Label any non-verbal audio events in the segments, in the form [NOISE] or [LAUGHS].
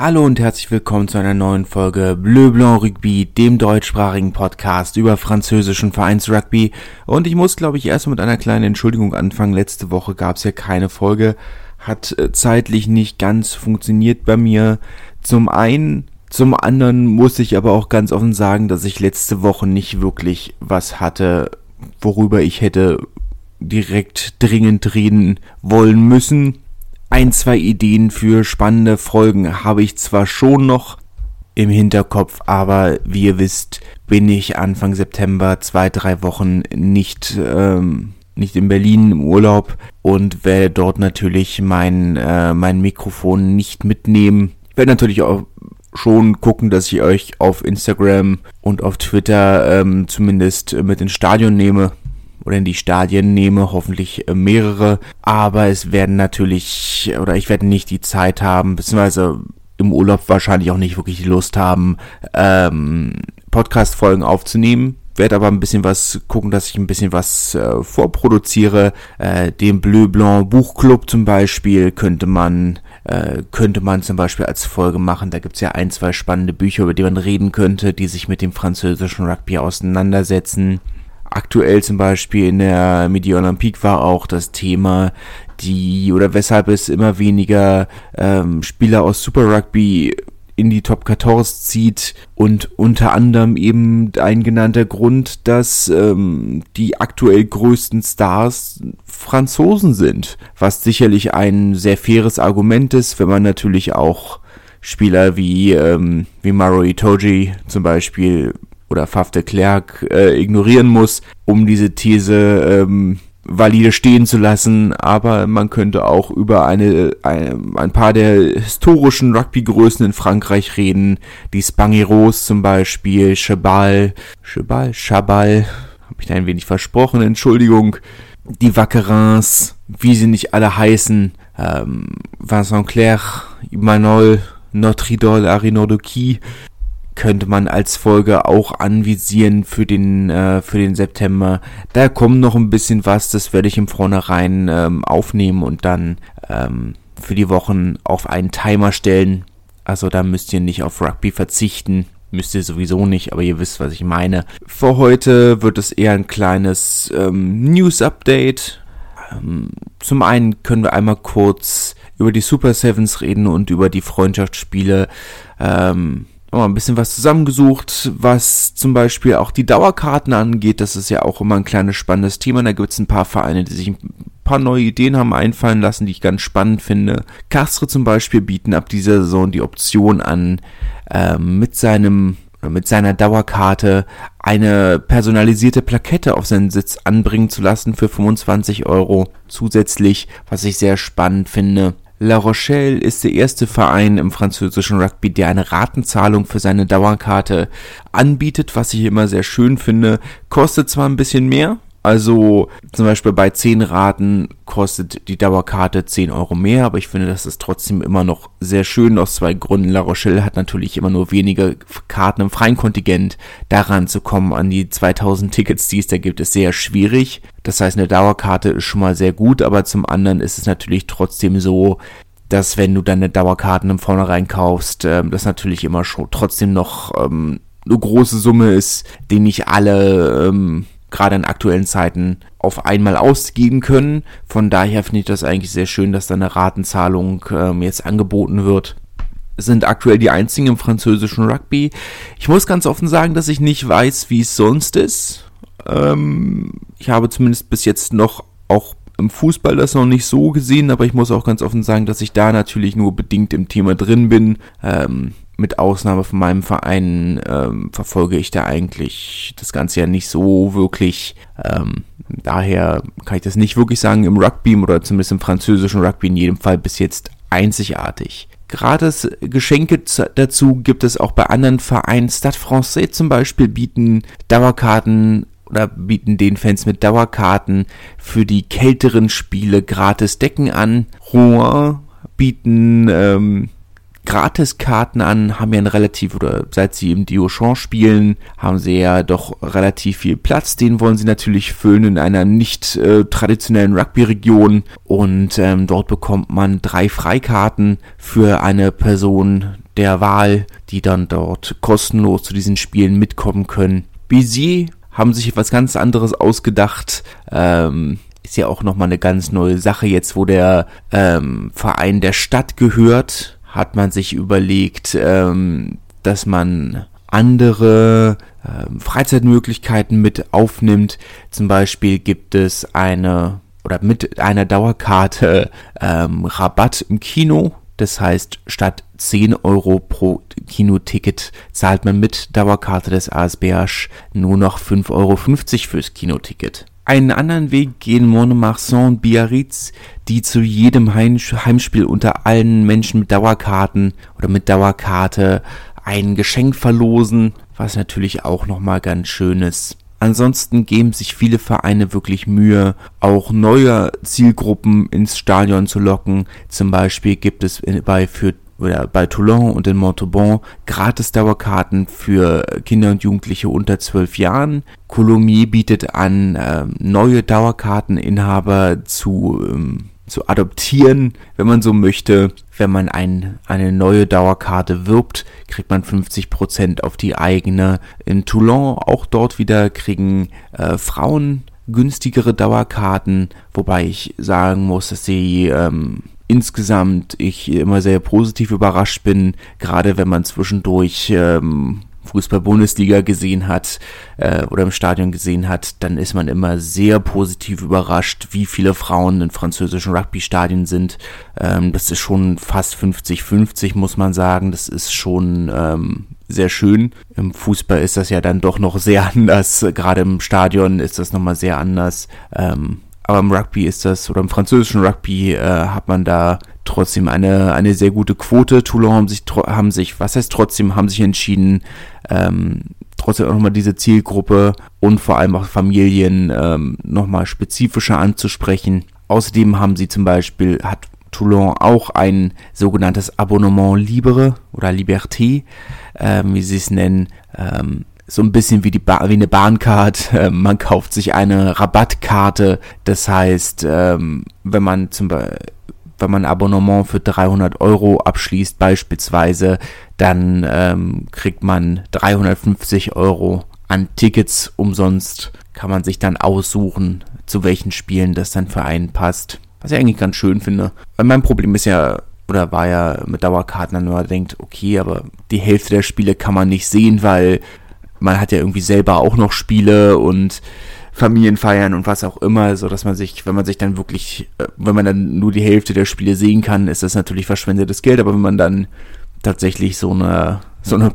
Hallo und herzlich willkommen zu einer neuen Folge Bleu Blanc Rugby, dem deutschsprachigen Podcast über französischen Vereinsrugby. Und ich muss, glaube ich, erst mit einer kleinen Entschuldigung anfangen. Letzte Woche gab es ja keine Folge, hat äh, zeitlich nicht ganz funktioniert bei mir. Zum einen, zum anderen muss ich aber auch ganz offen sagen, dass ich letzte Woche nicht wirklich was hatte, worüber ich hätte direkt dringend reden wollen müssen ein, zwei Ideen für spannende Folgen habe ich zwar schon noch im Hinterkopf, aber wie ihr wisst, bin ich Anfang September zwei, drei Wochen nicht, ähm, nicht in Berlin im Urlaub und werde dort natürlich mein, äh, mein Mikrofon nicht mitnehmen. Ich werde natürlich auch schon gucken, dass ich euch auf Instagram und auf Twitter ähm, zumindest mit ins Stadion nehme oder in die Stadien nehme, hoffentlich äh, mehrere. Aber es werden natürlich, oder ich werde nicht die Zeit haben, beziehungsweise im Urlaub wahrscheinlich auch nicht wirklich die Lust haben, ähm, Podcast-Folgen aufzunehmen. Werde aber ein bisschen was gucken, dass ich ein bisschen was äh, vorproduziere. Äh, den Bleu Blanc Buchclub zum Beispiel könnte man äh, könnte man zum Beispiel als Folge machen. Da gibt's ja ein, zwei spannende Bücher, über die man reden könnte, die sich mit dem französischen Rugby auseinandersetzen. Aktuell zum Beispiel in der Midi Olympique war auch das Thema, die oder weshalb es immer weniger ähm, Spieler aus Super Rugby in die Top 14 zieht und unter anderem eben ein genannter Grund, dass ähm, die aktuell größten Stars Franzosen sind, was sicherlich ein sehr faires Argument ist, wenn man natürlich auch Spieler wie ähm, wie Maro Itoji zum Beispiel oder Faf de Klerk äh, ignorieren muss, um diese These ähm, valide stehen zu lassen, aber man könnte auch über eine, ein, ein paar der historischen Rugby-Größen in Frankreich reden, die Spangeros zum Beispiel, Chabal, Chabal, Chabal, habe ich da ein wenig versprochen, Entschuldigung, die Wackerins, wie sie nicht alle heißen, ähm, Vincent Clerc, Manol, Notre Idole, Arinordoki, könnte man als Folge auch anvisieren für den äh, für den September. Da kommt noch ein bisschen was, das werde ich im Vornherein ähm, aufnehmen und dann ähm, für die Wochen auf einen Timer stellen. Also da müsst ihr nicht auf Rugby verzichten. Müsst ihr sowieso nicht, aber ihr wisst, was ich meine. Für heute wird es eher ein kleines ähm, News-Update. Ähm, zum einen können wir einmal kurz über die Super Sevens reden und über die Freundschaftsspiele. Ähm, mal ein bisschen was zusammengesucht, was zum Beispiel auch die Dauerkarten angeht. Das ist ja auch immer ein kleines spannendes Thema. Da gibt es ein paar Vereine, die sich ein paar neue Ideen haben einfallen lassen, die ich ganz spannend finde. Castre zum Beispiel bieten ab dieser Saison die Option an, äh, mit seinem mit seiner Dauerkarte eine personalisierte Plakette auf seinen Sitz anbringen zu lassen für 25 Euro zusätzlich, was ich sehr spannend finde. La Rochelle ist der erste Verein im französischen Rugby, der eine Ratenzahlung für seine Dauerkarte anbietet, was ich immer sehr schön finde. Kostet zwar ein bisschen mehr, also zum Beispiel bei 10 Raten kostet die Dauerkarte 10 Euro mehr, aber ich finde, das ist trotzdem immer noch sehr schön aus zwei Gründen. La Rochelle hat natürlich immer nur wenige Karten im freien Kontingent. Daran zu kommen an die 2000 Tickets, die es da gibt, ist sehr schwierig. Das heißt, eine Dauerkarte ist schon mal sehr gut, aber zum anderen ist es natürlich trotzdem so, dass wenn du deine Dauerkarten im Vornherein kaufst, äh, das natürlich immer schon trotzdem noch ähm, eine große Summe ist, die nicht alle ähm, gerade in aktuellen Zeiten auf einmal ausgeben können. Von daher finde ich das eigentlich sehr schön, dass da eine Ratenzahlung ähm, jetzt angeboten wird. Sind aktuell die einzigen im französischen Rugby. Ich muss ganz offen sagen, dass ich nicht weiß, wie es sonst ist. Ähm, ich habe zumindest bis jetzt noch auch im Fußball das noch nicht so gesehen, aber ich muss auch ganz offen sagen, dass ich da natürlich nur bedingt im Thema drin bin. Ähm, mit Ausnahme von meinem Verein ähm, verfolge ich da eigentlich das Ganze ja nicht so wirklich. Ähm, daher kann ich das nicht wirklich sagen im Rugby oder zumindest im französischen Rugby in jedem Fall bis jetzt einzigartig. Gratis Geschenke dazu gibt es auch bei anderen Vereinen. Stade Francais zum Beispiel bieten Dauerkarten oder bieten den Fans mit Dauerkarten für die kälteren Spiele gratis Decken an. Rouen bieten ähm, Gratiskarten an, haben ja ein relativ, oder seit sie im Diochon spielen, haben sie ja doch relativ viel Platz. Den wollen sie natürlich füllen in einer nicht äh, traditionellen Rugby-Region. Und ähm, dort bekommt man drei Freikarten für eine Person, der Wahl, die dann dort kostenlos zu diesen Spielen mitkommen können. Bézier haben sich etwas ganz anderes ausgedacht. Ähm, ist ja auch nochmal eine ganz neue Sache. Jetzt, wo der ähm, Verein der Stadt gehört, hat man sich überlegt, ähm, dass man andere äh, Freizeitmöglichkeiten mit aufnimmt. Zum Beispiel gibt es eine oder mit einer Dauerkarte ähm, Rabatt im Kino. Das heißt, statt 10 Euro pro Kinoticket zahlt man mit Dauerkarte des ASBH nur noch 5,50 Euro fürs Kinoticket. Einen anderen Weg gehen Montmarsan Biarritz, die zu jedem Heimspiel unter allen Menschen mit Dauerkarten oder mit Dauerkarte ein Geschenk verlosen, was natürlich auch nochmal ganz schön ist. Ansonsten geben sich viele Vereine wirklich Mühe, auch neue Zielgruppen ins Stadion zu locken. Zum Beispiel gibt es bei für oder bei Toulon und in Montauban gratis Dauerkarten für Kinder und Jugendliche unter zwölf Jahren. Colomiers bietet an, äh, neue Dauerkarteninhaber zu ähm, zu adoptieren, wenn man so möchte. Wenn man ein, eine neue Dauerkarte wirbt, kriegt man 50% auf die eigene. In Toulon auch dort wieder kriegen äh, Frauen günstigere Dauerkarten, wobei ich sagen muss, dass sie ähm, insgesamt ich immer sehr positiv überrascht bin, gerade wenn man zwischendurch ähm, Fußball-Bundesliga gesehen hat äh, oder im Stadion gesehen hat, dann ist man immer sehr positiv überrascht, wie viele Frauen in französischen Rugby-Stadien sind. Ähm, das ist schon fast 50-50, muss man sagen. Das ist schon ähm, sehr schön. Im Fußball ist das ja dann doch noch sehr [LAUGHS] anders. Gerade im Stadion ist das nochmal sehr anders. Ähm, aber im Rugby ist das, oder im französischen Rugby äh, hat man da trotzdem eine, eine sehr gute Quote. Toulon haben sich, haben sich, was heißt trotzdem, haben sich entschieden, ähm, trotzdem auch nochmal diese Zielgruppe und vor allem auch Familien ähm, nochmal spezifischer anzusprechen. Außerdem haben sie zum Beispiel, hat Toulon auch ein sogenanntes Abonnement Libre oder Liberté, ähm, wie sie es nennen. Ähm, so ein bisschen wie, die ba wie eine Bahncard. [LAUGHS] Ähm, man kauft sich eine Rabattkarte. Das heißt, ähm, wenn man zum Beispiel wenn man ein Abonnement für 300 Euro abschließt beispielsweise, dann ähm, kriegt man 350 Euro an Tickets umsonst. Kann man sich dann aussuchen, zu welchen Spielen das dann für einen passt. Was ich eigentlich ganz schön finde. Weil mein Problem ist ja, oder war ja mit Dauerkarten, dann nur denkt, okay, aber die Hälfte der Spiele kann man nicht sehen, weil man hat ja irgendwie selber auch noch Spiele und Familienfeiern und was auch immer, so dass man sich, wenn man sich dann wirklich, äh, wenn man dann nur die Hälfte der Spiele sehen kann, ist das natürlich verschwendetes Geld, aber wenn man dann tatsächlich so eine, so eine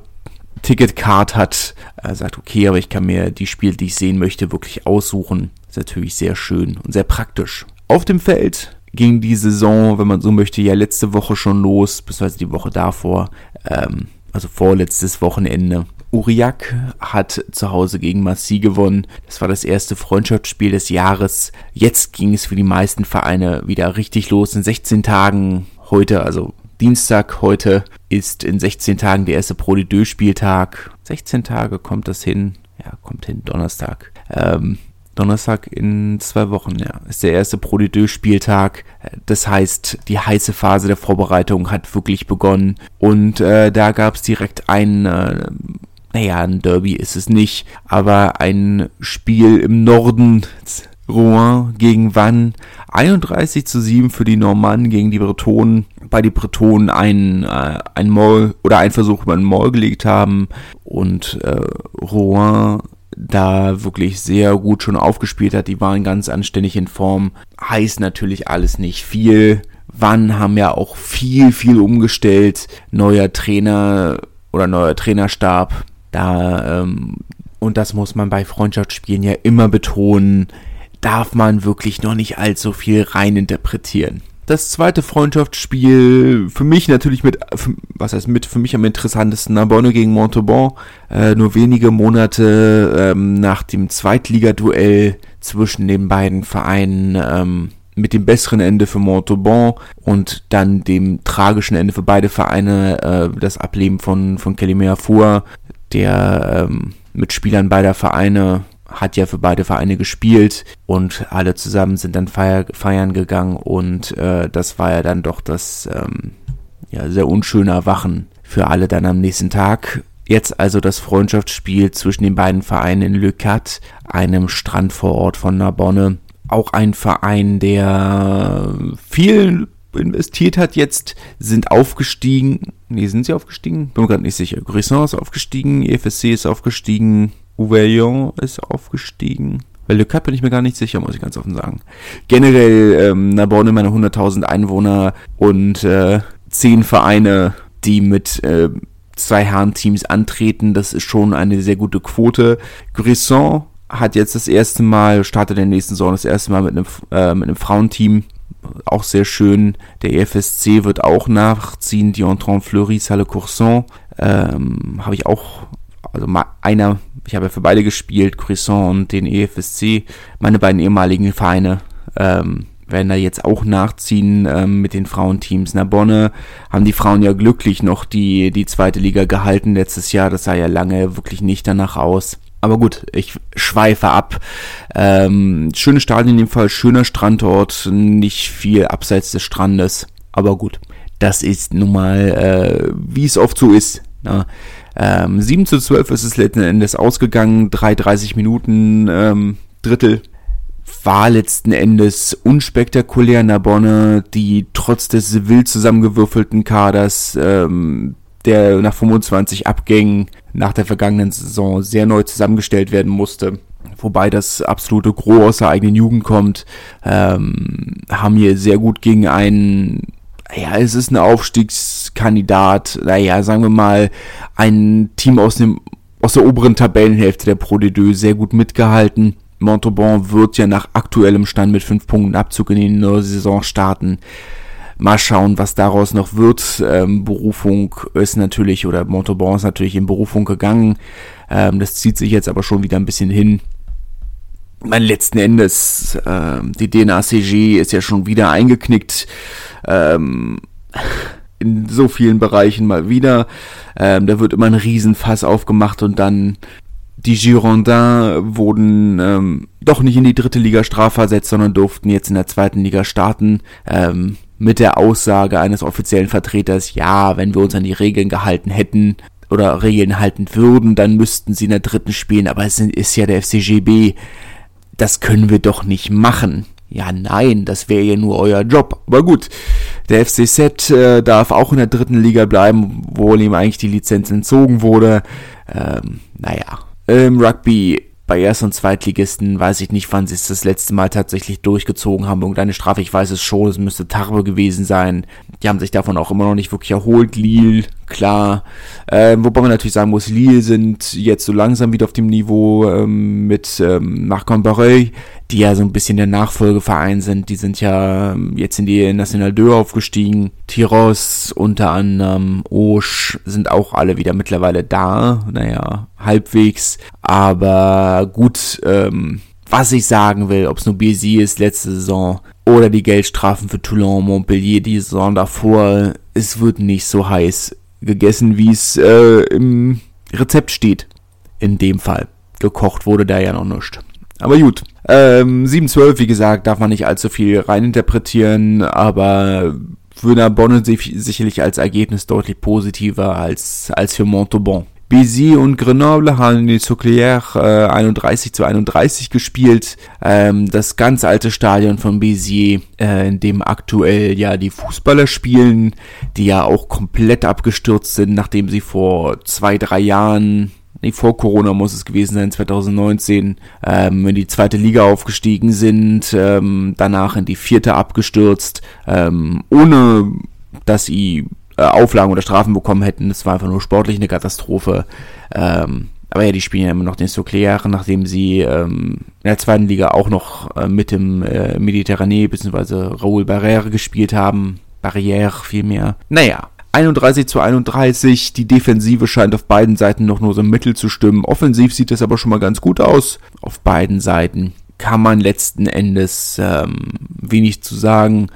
Ticketcard hat, äh, sagt, okay, aber ich kann mir die Spiele, die ich sehen möchte, wirklich aussuchen, ist natürlich sehr schön und sehr praktisch. Auf dem Feld ging die Saison, wenn man so möchte, ja letzte Woche schon los, beziehungsweise die Woche davor, ähm, also vorletztes Wochenende. Uriak hat zu Hause gegen Massy gewonnen. Das war das erste Freundschaftsspiel des Jahres. Jetzt ging es für die meisten Vereine wieder richtig los. In 16 Tagen heute, also Dienstag heute, ist in 16 Tagen der erste Pro de Spieltag. 16 Tage kommt das hin. Ja, kommt hin, Donnerstag. Ähm, Donnerstag in zwei Wochen, ja, ist der erste Pro de Spieltag. Das heißt, die heiße Phase der Vorbereitung hat wirklich begonnen. Und äh, da gab es direkt einen äh, naja, ein Derby ist es nicht, aber ein Spiel im Norden, Rouen gegen Vannes, 31 zu 7 für die Normannen gegen die Bretonen. Bei den Bretonen ein, äh, ein Maul oder ein Versuch über ein Maul gelegt haben und äh, Rouen da wirklich sehr gut schon aufgespielt hat. Die waren ganz anständig in Form. Heißt natürlich alles nicht viel. Wann haben ja auch viel, viel umgestellt. Neuer Trainer oder neuer Trainerstab. Da, ähm, und das muss man bei Freundschaftsspielen ja immer betonen, darf man wirklich noch nicht allzu viel reininterpretieren. Das zweite Freundschaftsspiel, für mich natürlich mit, was heißt mit, für mich am interessantesten, Narbonne gegen Montauban, äh, nur wenige Monate ähm, nach dem Zweitligaduell zwischen den beiden Vereinen, ähm, mit dem besseren Ende für Montauban und dann dem tragischen Ende für beide Vereine, äh, das Ableben von, von Calimera Four, der ähm, Mitspielern beider Vereine hat ja für beide Vereine gespielt und alle zusammen sind dann feier, feiern gegangen und äh, das war ja dann doch das ähm, ja, sehr unschöne Erwachen für alle dann am nächsten Tag. Jetzt also das Freundschaftsspiel zwischen den beiden Vereinen in Le Cat, einem Strandvorort von Narbonne. Auch ein Verein, der viel investiert hat jetzt, sind aufgestiegen. Nee, sind sie aufgestiegen? Bin mir gerade nicht sicher. Grisson ist aufgestiegen, EFSC ist aufgestiegen, Ouvaillon ist aufgestiegen. Weil Le Cap bin ich mir gar nicht sicher, muss ich ganz offen sagen. Generell, ähm, Narbonne meine 100.000 Einwohner und äh, zehn Vereine, die mit äh, zwei Herrenteams antreten. Das ist schon eine sehr gute Quote. Grisson hat jetzt das erste Mal, startet in der nächsten Saison das erste Mal mit einem, äh, mit einem Frauenteam. Auch sehr schön. Der EFSC wird auch nachziehen. Die Entrant Fleury, Salle Courson. Ähm, Habe ich auch, also mal einer, ich habe ja für beide gespielt, Cresson und den EFSC, meine beiden ehemaligen Vereine. Ähm, werden da jetzt auch nachziehen ähm, mit den Frauenteams. Narbonne haben die Frauen ja glücklich noch die, die zweite Liga gehalten letztes Jahr. Das sah ja lange wirklich nicht danach aus. Aber gut, ich schweife ab. Ähm, schönes Stadion in dem Fall, schöner Strandort, nicht viel abseits des Strandes. Aber gut, das ist nun mal, äh, wie es oft so ist. Na? Ähm, 7 zu 12 ist es letzten Endes ausgegangen, 3,30 Minuten, ähm, Drittel war letzten Endes unspektakulär. Narbonne, die trotz des wild zusammengewürfelten Kaders, ähm, der nach 25 Abgängen nach der vergangenen Saison sehr neu zusammengestellt werden musste, wobei das absolute Gros aus der eigenen Jugend kommt, ähm, haben hier sehr gut gegen einen, ja, es ist ein Aufstiegskandidat, naja, sagen wir mal, ein Team aus dem aus der oberen Tabellenhälfte der Pro D2 sehr gut mitgehalten Montauban wird ja nach aktuellem Stand mit 5 Punkten Abzug in die neue Saison starten. Mal schauen, was daraus noch wird. Ähm, Berufung ist natürlich, oder Montauban ist natürlich in Berufung gegangen. Ähm, das zieht sich jetzt aber schon wieder ein bisschen hin. Mein letzten Endes, ähm, die DNACG ist ja schon wieder eingeknickt. Ähm, in so vielen Bereichen mal wieder. Ähm, da wird immer ein Riesenfass aufgemacht und dann die Girondins wurden ähm, doch nicht in die dritte Liga strafversetzt, sondern durften jetzt in der zweiten Liga starten. Ähm, mit der Aussage eines offiziellen Vertreters, ja, wenn wir uns an die Regeln gehalten hätten oder Regeln halten würden, dann müssten sie in der dritten spielen, aber es ist ja der FCGB. Das können wir doch nicht machen. Ja, nein, das wäre ja nur euer Job. Aber gut, der FCZ äh, darf auch in der dritten Liga bleiben, obwohl ihm eigentlich die Lizenz entzogen wurde. Ähm, naja, im Rugby bei Erst- und Zweitligisten weiß ich nicht, wann sie es das letzte Mal tatsächlich durchgezogen haben. Irgendeine Strafe, ich weiß es schon, es müsste Tarbe gewesen sein. Die haben sich davon auch immer noch nicht wirklich erholt. Lille, klar. Ähm, wobei man natürlich sagen muss, Lille sind jetzt so langsam wieder auf dem Niveau ähm, mit ähm, Marc Barreuil, die ja so ein bisschen der Nachfolgeverein sind. Die sind ja ähm, jetzt in die National 2 aufgestiegen. Tiros unter anderem, Osch sind auch alle wieder mittlerweile da. Naja, halbwegs. Aber gut, ähm, was ich sagen will, ob es nur BSI ist letzte Saison oder die Geldstrafen für Toulon, Montpellier die Saison davor, es wird nicht so heiß gegessen, wie es äh, im Rezept steht. In dem Fall. Gekocht wurde da ja noch nichts. Aber gut. Ähm, 7-12, wie gesagt, darf man nicht allzu viel reininterpretieren, aber für Narbonne sicherlich als Ergebnis deutlich positiver als, als für Montauban. Béziers und Grenoble haben in die Souclière äh, 31 zu 31 gespielt. Ähm, das ganz alte Stadion von Béziers, äh, in dem aktuell ja die Fußballer spielen, die ja auch komplett abgestürzt sind, nachdem sie vor zwei, drei Jahren nee, vor Corona muss es gewesen sein, 2019, ähm, in die zweite Liga aufgestiegen sind, ähm, danach in die vierte abgestürzt, ähm, ohne dass sie äh, Auflagen oder Strafen bekommen hätten. Das war einfach nur sportlich eine Katastrophe. Ähm, aber ja, die spielen ja immer noch den Soclair, nachdem sie ähm, in der zweiten Liga auch noch äh, mit dem äh, Mediterranee bzw. Raoul Barrère gespielt haben. Barrière vielmehr. Naja, 31 zu 31. Die Defensive scheint auf beiden Seiten noch nur so mittel zu stimmen. Offensiv sieht es aber schon mal ganz gut aus. Auf beiden Seiten kann man letzten Endes ähm, wenig zu sagen,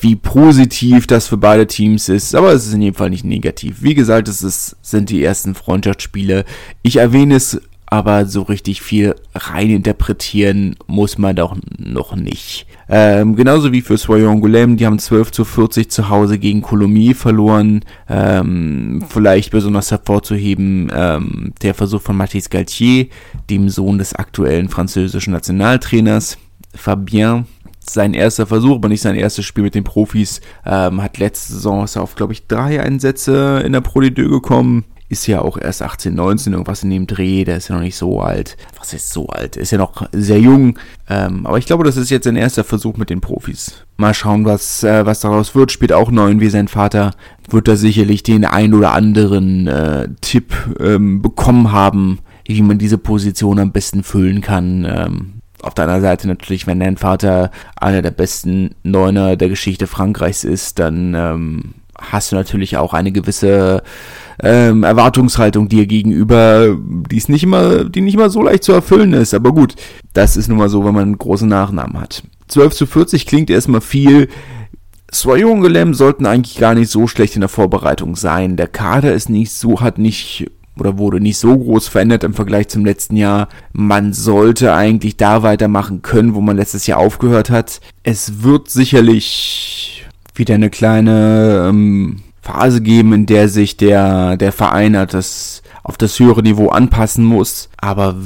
wie positiv das für beide Teams ist, aber es ist in jedem Fall nicht negativ. Wie gesagt, es ist, sind die ersten Freundschaftsspiele. Ich erwähne es aber so richtig viel rein interpretieren muss man doch noch nicht. Ähm, genauso wie für Soyon Goulem, die haben 12 zu 40 zu Hause gegen Colomiers verloren. Ähm, vielleicht besonders hervorzuheben ähm, der Versuch von Mathis Galtier, dem Sohn des aktuellen französischen Nationaltrainers. Fabien, sein erster Versuch, aber nicht sein erstes Spiel mit den Profis. Ähm, hat letzte Saison ist auf, glaube ich, drei Einsätze in der Pro D gekommen ist ja auch erst 18, 19, irgendwas in dem Dreh, der ist ja noch nicht so alt. Was ist so alt? Ist ja noch sehr jung. Ähm, aber ich glaube, das ist jetzt ein erster Versuch mit den Profis. Mal schauen, was, äh, was daraus wird. Spielt auch neun wie sein Vater. Wird da sicherlich den ein oder anderen äh, Tipp ähm, bekommen haben, wie man diese Position am besten füllen kann. Ähm, auf der anderen Seite natürlich, wenn dein Vater einer der besten Neuner der Geschichte Frankreichs ist, dann ähm, hast du natürlich auch eine gewisse ähm, Erwartungshaltung dir gegenüber, die ist nicht immer, die nicht immer so leicht zu erfüllen ist. Aber gut, das ist nun mal so, wenn man einen großen Nachnamen hat. 12 zu 40 klingt erstmal viel. Soyon Golem sollten eigentlich gar nicht so schlecht in der Vorbereitung sein. Der Kader ist nicht so, hat nicht oder wurde nicht so groß verändert im Vergleich zum letzten Jahr. Man sollte eigentlich da weitermachen können, wo man letztes Jahr aufgehört hat. Es wird sicherlich wieder eine kleine ähm, Phase geben, in der sich der, der Verein hat das auf das höhere Niveau anpassen muss, aber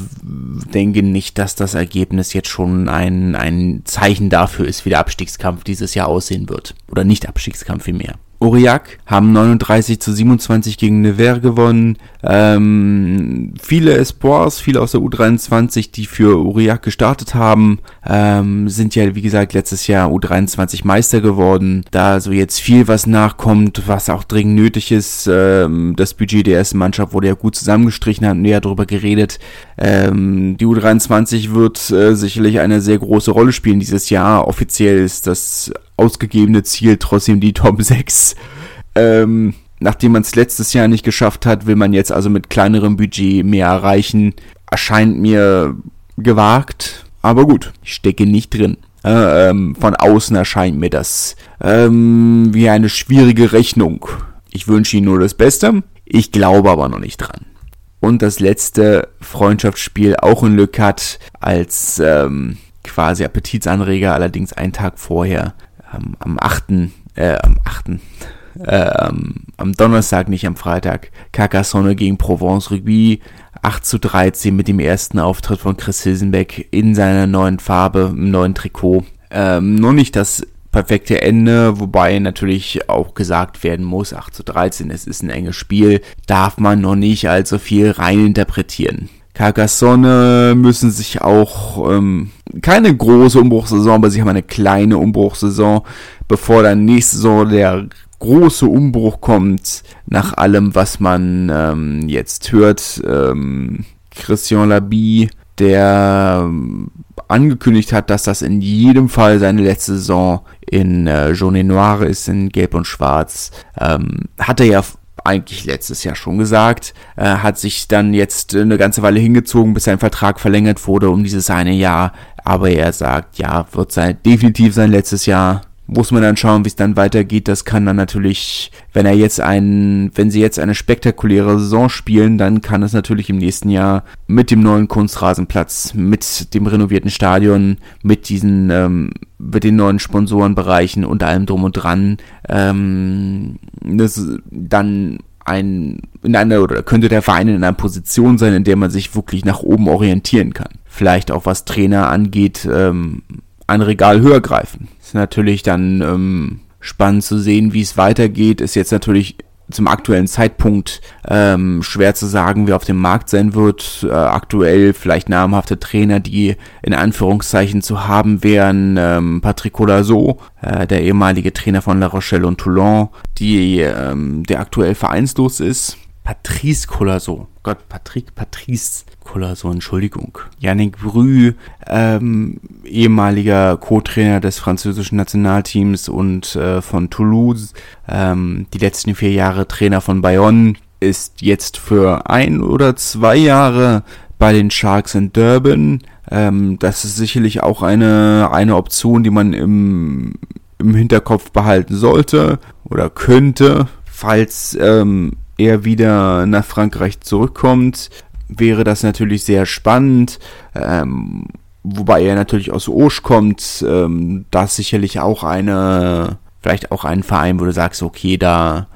denke nicht, dass das Ergebnis jetzt schon ein, ein Zeichen dafür ist, wie der Abstiegskampf dieses Jahr aussehen wird. Oder nicht Abstiegskampf vielmehr. Aurillac haben 39 zu 27 gegen Nevers gewonnen. Ähm, viele Espoirs, viele aus der U23, die für Aurillac gestartet haben, ähm, sind ja, wie gesagt, letztes Jahr U23 Meister geworden. Da so jetzt viel was nachkommt, was auch dringend nötig ist. Ähm, das Budget der ersten Mannschaft wurde ja gut zusammengestrichen, haben näher darüber geredet. Ähm, die U23 wird äh, sicherlich eine sehr große Rolle spielen dieses Jahr. Offiziell ist das ausgegebene Ziel trotzdem die Top 6. Ähm, nachdem man es letztes Jahr nicht geschafft hat, will man jetzt also mit kleinerem Budget mehr erreichen. Erscheint mir gewagt, aber gut, ich stecke nicht drin. Äh, ähm, von außen erscheint mir das ähm, wie eine schwierige Rechnung. Ich wünsche Ihnen nur das Beste. Ich glaube aber noch nicht dran. Und das letzte Freundschaftsspiel auch in Le Cat als ähm, quasi Appetitsanreger, allerdings einen Tag vorher am, am 8., äh, am 8., äh, am Donnerstag, nicht am Freitag, Carcassonne gegen Provence Rugby, 8 zu 13 mit dem ersten Auftritt von Chris Hilsenbeck in seiner neuen Farbe, im neuen Trikot. Ähm, noch nicht das perfekte Ende, wobei natürlich auch gesagt werden muss, 8 zu 13, es ist ein enges Spiel, darf man noch nicht allzu viel reininterpretieren. Carcassonne müssen sich auch ähm, keine große Umbruchssaison, aber sie haben eine kleine Umbruchssaison, bevor dann nächste Saison der große Umbruch kommt, nach allem, was man ähm, jetzt hört. Ähm, Christian Labie, der ähm, angekündigt hat, dass das in jedem Fall seine letzte Saison in äh, Jaune Noire ist, in Gelb und Schwarz, ähm, hat er ja eigentlich letztes Jahr schon gesagt, äh, hat sich dann jetzt eine ganze Weile hingezogen, bis sein Vertrag verlängert wurde um dieses eine Jahr. Aber er sagt, ja, wird sein, definitiv sein letztes Jahr. Muss man dann schauen, wie es dann weitergeht. Das kann dann natürlich, wenn er jetzt einen, wenn sie jetzt eine spektakuläre Saison spielen, dann kann es natürlich im nächsten Jahr mit dem neuen Kunstrasenplatz, mit dem renovierten Stadion, mit diesen, ähm, mit den neuen Sponsorenbereichen und allem drum und dran, ähm, das dann ein, in einer, oder könnte der Verein in einer Position sein, in der man sich wirklich nach oben orientieren kann. Vielleicht auch was Trainer angeht, ähm, ein Regal höher greifen. Ist natürlich dann ähm, spannend zu sehen, wie es weitergeht. Ist jetzt natürlich zum aktuellen Zeitpunkt ähm, schwer zu sagen, wer auf dem Markt sein wird. Äh, aktuell vielleicht namhafte Trainer, die in Anführungszeichen zu haben wären. Ähm, Patrick Colasso, äh, der ehemalige Trainer von La Rochelle und Toulon, die, ähm, der aktuell vereinslos ist. Patrice Colasso. Gott, Patrick, Patrice Colasso, Entschuldigung. Yannick Brü, ähm, ehemaliger Co-Trainer des französischen Nationalteams und äh, von Toulouse, ähm, die letzten vier Jahre Trainer von Bayonne, ist jetzt für ein oder zwei Jahre bei den Sharks in Durban. Ähm, das ist sicherlich auch eine, eine Option, die man im, im Hinterkopf behalten sollte oder könnte, falls ähm, er wieder nach Frankreich zurückkommt. Wäre das natürlich sehr spannend. Ähm, wobei er natürlich aus Osch kommt, ähm, das sicherlich auch eine, vielleicht auch ein Verein, wo du sagst, okay, da,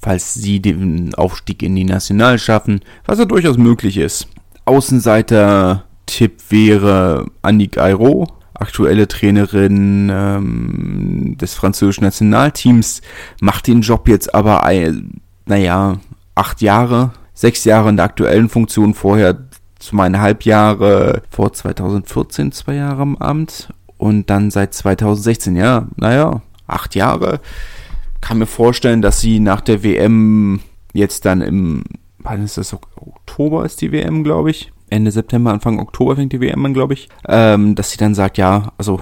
falls sie den Aufstieg in die National schaffen, was ja durchaus möglich ist. Außenseiter-Tipp wäre Annick Ayro, aktuelle Trainerin ähm, des französischen Nationalteams, macht den Job jetzt aber, naja, acht Jahre, sechs Jahre in der aktuellen Funktion, vorher zweieinhalb Jahre, vor 2014 zwei Jahre am Amt und dann seit 2016, ja, naja, acht Jahre. Kann mir vorstellen, dass sie nach der WM jetzt dann im, wann ist das, Oktober ist die WM, glaube ich, Ende September, Anfang Oktober fängt die WM an, glaube ich, ähm, dass sie dann sagt, ja, also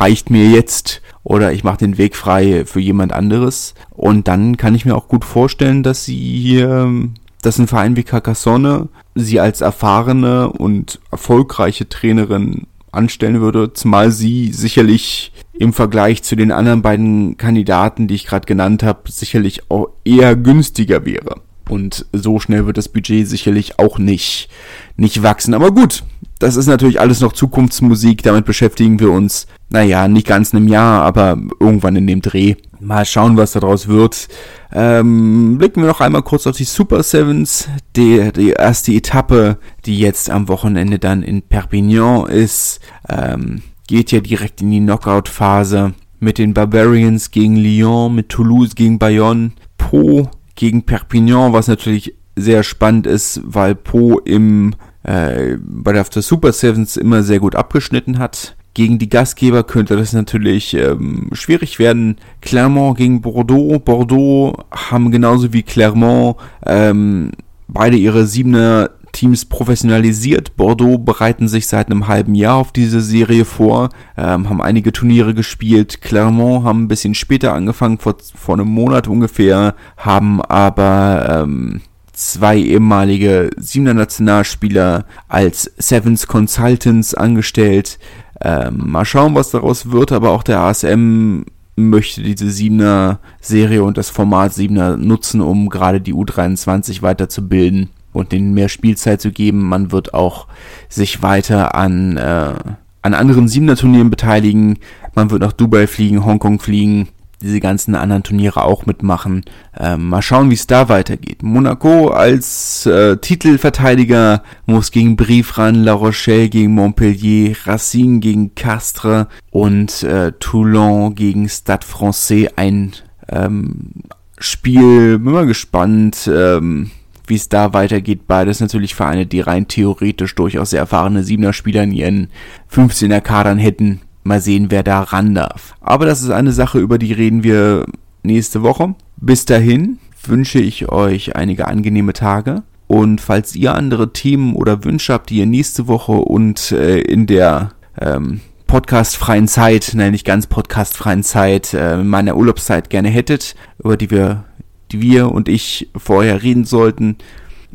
reicht mir jetzt oder ich mache den Weg frei für jemand anderes. Und dann kann ich mir auch gut vorstellen, dass sie, ähm, dass ein Verein wie Carcassonne sie als erfahrene und erfolgreiche Trainerin anstellen würde, zumal sie sicherlich im Vergleich zu den anderen beiden Kandidaten, die ich gerade genannt habe, sicherlich auch eher günstiger wäre. Und so schnell wird das Budget sicherlich auch nicht, nicht wachsen. Aber gut, das ist natürlich alles noch Zukunftsmusik. Damit beschäftigen wir uns, naja, nicht ganz in einem Jahr, aber irgendwann in dem Dreh. Mal schauen, was daraus wird. Ähm, blicken wir noch einmal kurz auf die Super Sevens. Die, die erste Etappe, die jetzt am Wochenende dann in Perpignan ist, ähm, geht ja direkt in die Knockout-Phase mit den Barbarians gegen Lyon, mit Toulouse gegen Bayonne, Po gegen Perpignan, was natürlich sehr spannend ist, weil Po im äh, bei der Super Sevens immer sehr gut abgeschnitten hat. Gegen die Gastgeber könnte das natürlich ähm, schwierig werden. Clermont gegen Bordeaux. Bordeaux haben genauso wie Clermont ähm, beide ihre Siebener Teams professionalisiert. Bordeaux bereiten sich seit einem halben Jahr auf diese Serie vor, ähm, haben einige Turniere gespielt. Clermont haben ein bisschen später angefangen, vor, vor einem Monat ungefähr, haben aber ähm, zwei ehemalige Siebener Nationalspieler als Sevens Consultants angestellt. Ähm, mal schauen, was daraus wird, aber auch der ASM möchte diese Siebener Serie und das Format Siebener nutzen, um gerade die U23 weiterzubilden und denen mehr Spielzeit zu geben. Man wird auch sich weiter an, äh, an anderen Siebener Turnieren beteiligen. Man wird nach Dubai fliegen, Hongkong fliegen diese ganzen anderen Turniere auch mitmachen. Ähm, mal schauen, wie es da weitergeht. Monaco als äh, Titelverteidiger muss gegen Brief ran, La Rochelle gegen Montpellier, Racine gegen Castres und äh, Toulon gegen Stade Francais. Ein ähm, Spiel, bin mal gespannt, ähm, wie es da weitergeht. Beides natürlich Vereine, die rein theoretisch durchaus sehr erfahrene Siebener-Spieler in ihren 15er-Kadern hätten. Mal sehen, wer da ran darf. Aber das ist eine Sache, über die reden wir nächste Woche. Bis dahin wünsche ich euch einige angenehme Tage. Und falls ihr andere Themen oder Wünsche habt, die ihr nächste Woche und äh, in der ähm, podcastfreien Zeit, nein, nicht ganz podcastfreien Zeit, äh, in meiner Urlaubszeit gerne hättet, über die wir, die wir und ich vorher reden sollten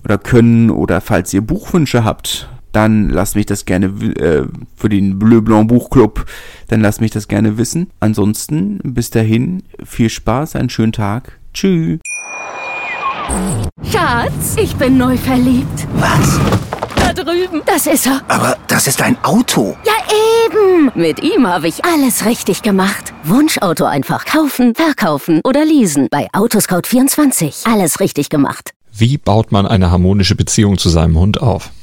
oder können, oder falls ihr Buchwünsche habt, dann lasst mich das gerne äh, für den Bleu Blanc Buchclub, dann lasst mich das gerne wissen. Ansonsten bis dahin viel Spaß, einen schönen Tag. Tschüss. Schatz, ich bin neu verliebt. Was? Da drüben, das ist er. Aber das ist ein Auto. Ja eben. Mit ihm habe ich alles richtig gemacht. Wunschauto einfach kaufen, verkaufen oder leasen bei Autoscout24. Alles richtig gemacht. Wie baut man eine harmonische Beziehung zu seinem Hund auf?